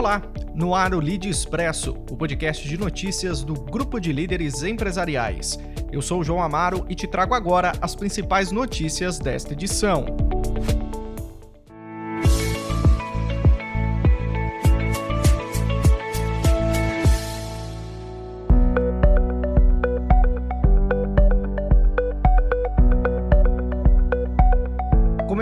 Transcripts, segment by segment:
Olá, no ar o Lead Expresso, o podcast de notícias do Grupo de Líderes Empresariais. Eu sou o João Amaro e te trago agora as principais notícias desta edição.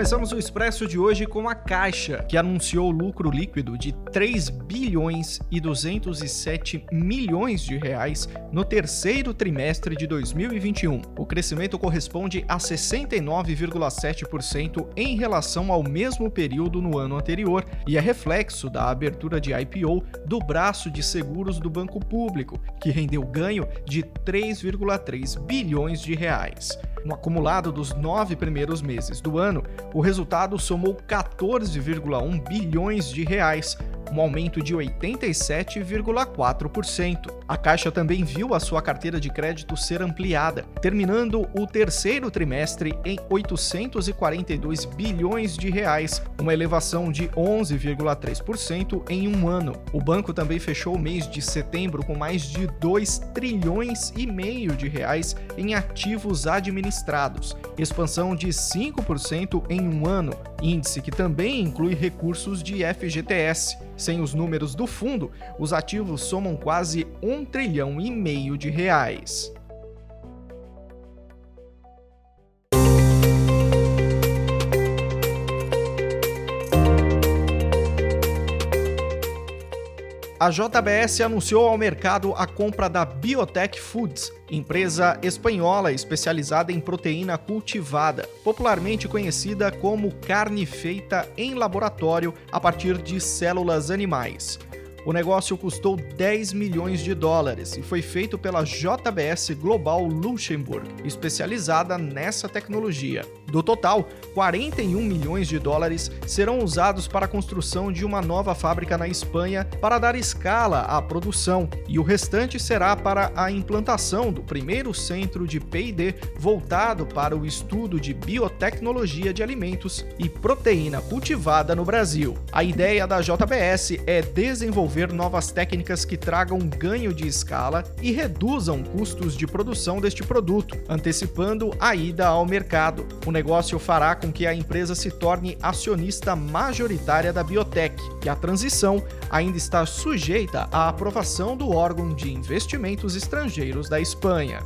Começamos o Expresso de hoje com a Caixa, que anunciou lucro líquido de 3 bilhões e 207 milhões de reais no terceiro trimestre de 2021. O crescimento corresponde a 69,7% em relação ao mesmo período no ano anterior e é reflexo da abertura de IPO do braço de seguros do Banco Público, que rendeu ganho de 3,3 bilhões de reais. No acumulado dos nove primeiros meses do ano, o resultado somou 14,1 bilhões de reais, um aumento de 87,4%. A Caixa também viu a sua carteira de crédito ser ampliada, terminando o terceiro trimestre em 842 bilhões de reais, uma elevação de 11,3% em um ano. O banco também fechou o mês de setembro com mais de 2 trilhões e meio de reais em ativos administrados, expansão de 5% em um ano, índice que também inclui recursos de FGTS. Sem os números do fundo, os ativos somam quase um trilhão e meio de reais. A JBS anunciou ao mercado a compra da Biotech Foods, empresa espanhola especializada em proteína cultivada, popularmente conhecida como carne feita em laboratório a partir de células animais. O negócio custou 10 milhões de dólares e foi feito pela JBS Global Luxemburg, especializada nessa tecnologia. Do total, 41 milhões de dólares serão usados para a construção de uma nova fábrica na Espanha para dar escala à produção, e o restante será para a implantação do primeiro centro de PD voltado para o estudo de biotecnologia de alimentos e proteína cultivada no Brasil. A ideia da JBS é desenvolver desenvolver novas técnicas que tragam ganho de escala e reduzam custos de produção deste produto, antecipando a ida ao mercado. O negócio fará com que a empresa se torne acionista majoritária da biotech, e a transição ainda está sujeita à aprovação do órgão de investimentos estrangeiros da Espanha.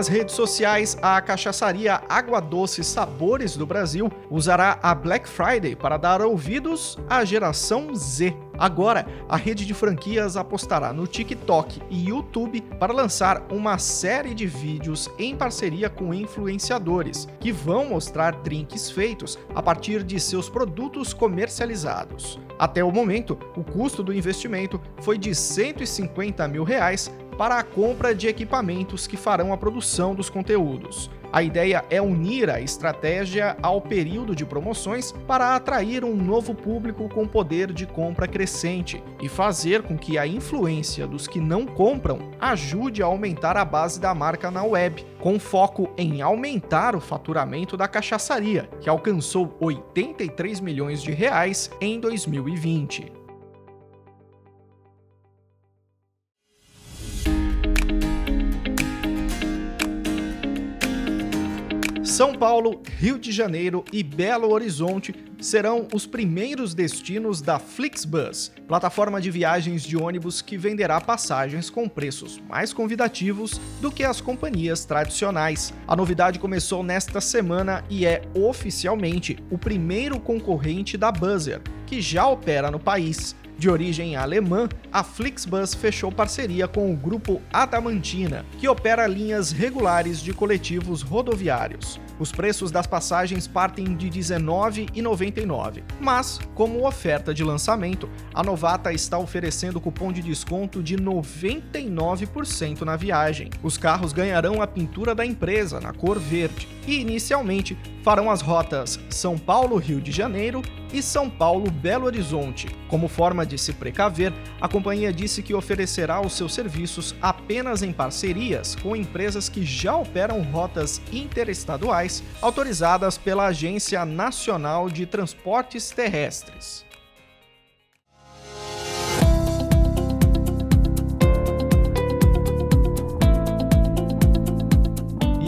Nas redes sociais, a cachaçaria Água Doce Sabores do Brasil usará a Black Friday para dar ouvidos à geração Z. Agora, a rede de franquias apostará no TikTok e YouTube para lançar uma série de vídeos em parceria com influenciadores, que vão mostrar drinks feitos a partir de seus produtos comercializados. Até o momento, o custo do investimento foi de 150 mil reais para a compra de equipamentos que farão a produção dos conteúdos. A ideia é unir a estratégia ao período de promoções para atrair um novo público com poder de compra crescente e fazer com que a influência dos que não compram ajude a aumentar a base da marca na web, com foco em aumentar o faturamento da cachaçaria, que alcançou 83 milhões de reais em 2020. São Paulo, Rio de Janeiro e Belo Horizonte serão os primeiros destinos da Flixbus, plataforma de viagens de ônibus que venderá passagens com preços mais convidativos do que as companhias tradicionais. A novidade começou nesta semana e é oficialmente o primeiro concorrente da Buzzer, que já opera no país. De origem alemã, a Flixbus fechou parceria com o grupo Adamantina, que opera linhas regulares de coletivos rodoviários. Os preços das passagens partem de R$ 19,99, mas, como oferta de lançamento, a Novata está oferecendo cupom de desconto de 99% na viagem. Os carros ganharão a pintura da empresa na cor verde e, inicialmente, farão as rotas São Paulo-Rio de Janeiro e São Paulo Belo Horizonte. Como forma de se precaver, a companhia disse que oferecerá os seus serviços apenas em parcerias com empresas que já operam rotas interestaduais autorizadas pela Agência Nacional de Transportes Terrestres.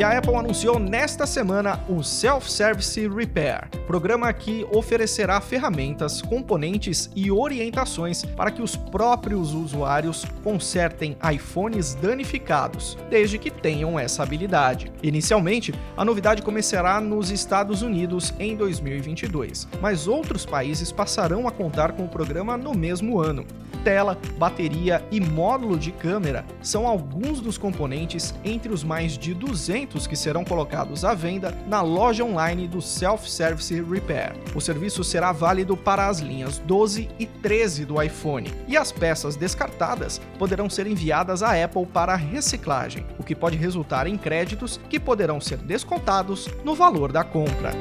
E a Apple anunciou nesta semana o Self-Service Repair, programa que oferecerá ferramentas, componentes e orientações para que os próprios usuários consertem iPhones danificados, desde que tenham essa habilidade. Inicialmente, a novidade começará nos Estados Unidos em 2022, mas outros países passarão a contar com o programa no mesmo ano tela, bateria e módulo de câmera são alguns dos componentes entre os mais de 200 que serão colocados à venda na loja online do Self-Service Repair. O serviço será válido para as linhas 12 e 13 do iPhone, e as peças descartadas poderão ser enviadas à Apple para reciclagem, o que pode resultar em créditos que poderão ser descontados no valor da compra.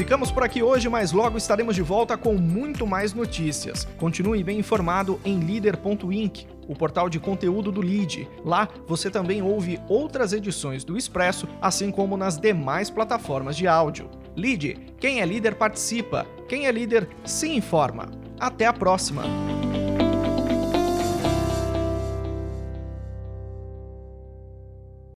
Ficamos por aqui hoje, mas logo estaremos de volta com muito mais notícias. Continue bem informado em leader.inc, o portal de conteúdo do Lead. Lá você também ouve outras edições do Expresso, assim como nas demais plataformas de áudio. Lead, quem é líder participa, quem é líder se informa. Até a próxima!